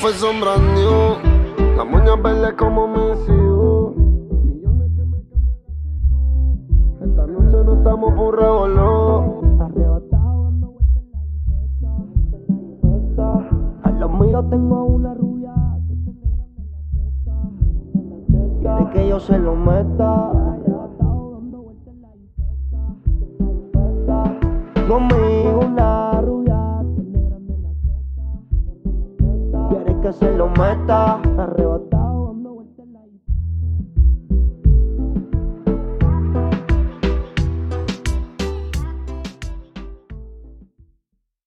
fue sombra new. La moña verde como mi hijos. Millones que me cambian Esta noche no estamos por revolver. Arrebatado dando vueltas en la jipeta. A los míos tengo una rubia que se negra en la teta. Quiere que yo se lo meta. Arrebatado dando vueltas en la jipeta. Conmigo una que se lo meta. Arrebatado